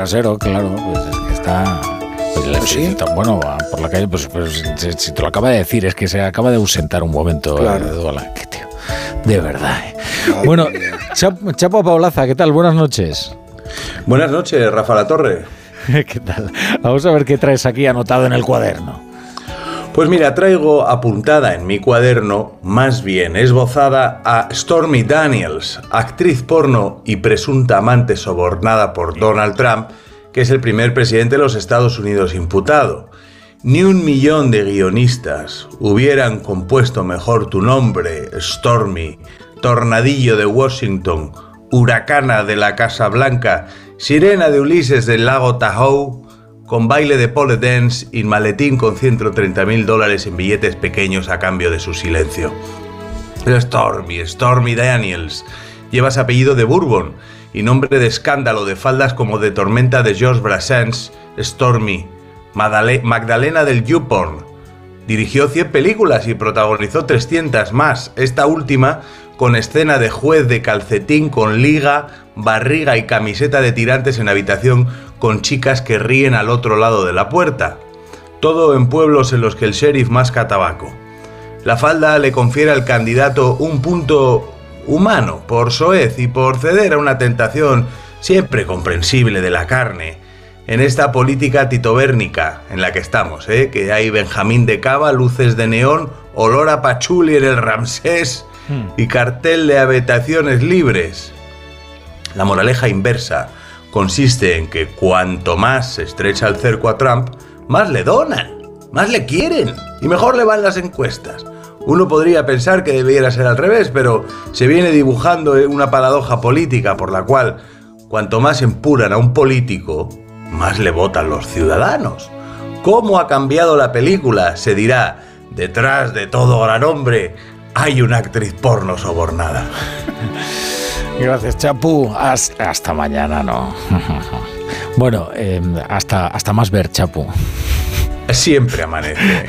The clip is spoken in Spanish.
trasero, claro, pues es que está... pues le- sí. Bueno, por la calle, pues, pues, si, si te lo acaba de decir, es que se acaba de ausentar un momento. Claro. eh, tío, de verdad. eh. Bueno, Chap- Chapo Paulaza, ¿qué tal? Buenas noches. Buenas noches, Rafa La Torre. ¿Qué tal? Vamos a ver qué traes aquí anotado en el cuaderno. Pues mira, traigo apuntada en mi cuaderno, más bien esbozada, a Stormy Daniels, actriz porno y presunta amante sobornada por Donald Trump, que es el primer presidente de los Estados Unidos imputado. Ni un millón de guionistas hubieran compuesto mejor tu nombre, Stormy, Tornadillo de Washington, Huracana de la Casa Blanca, Sirena de Ulises del lago Tahoe, con baile de pole dance y maletín con 130 mil dólares en billetes pequeños a cambio de su silencio. Stormy, Stormy Daniels. Llevas apellido de Bourbon y nombre de escándalo de faldas como de tormenta de George Brassens, Stormy. Magdalena del YouPorn. Dirigió 100 películas y protagonizó 300 más, esta última con escena de juez de calcetín con liga, barriga y camiseta de tirantes en habitación con chicas que ríen al otro lado de la puerta. Todo en pueblos en los que el sheriff masca tabaco. La falda le confiere al candidato un punto humano por soez y por ceder a una tentación siempre comprensible de la carne. En esta política titobérnica en la que estamos, ¿eh? que hay Benjamín de Cava, luces de neón, olor a pachuli en el Ramsés y cartel de habitaciones libres. La moraleja inversa consiste en que cuanto más se estrecha el cerco a Trump, más le donan, más le quieren y mejor le van las encuestas. Uno podría pensar que debiera ser al revés, pero se viene dibujando una paradoja política por la cual cuanto más empuran a un político, más le votan los ciudadanos. ¿Cómo ha cambiado la película? Se dirá, detrás de todo gran hombre hay una actriz porno sobornada. Gracias, Chapu. Hasta, hasta mañana, ¿no? bueno, eh, hasta, hasta más ver, Chapu. Siempre amanece.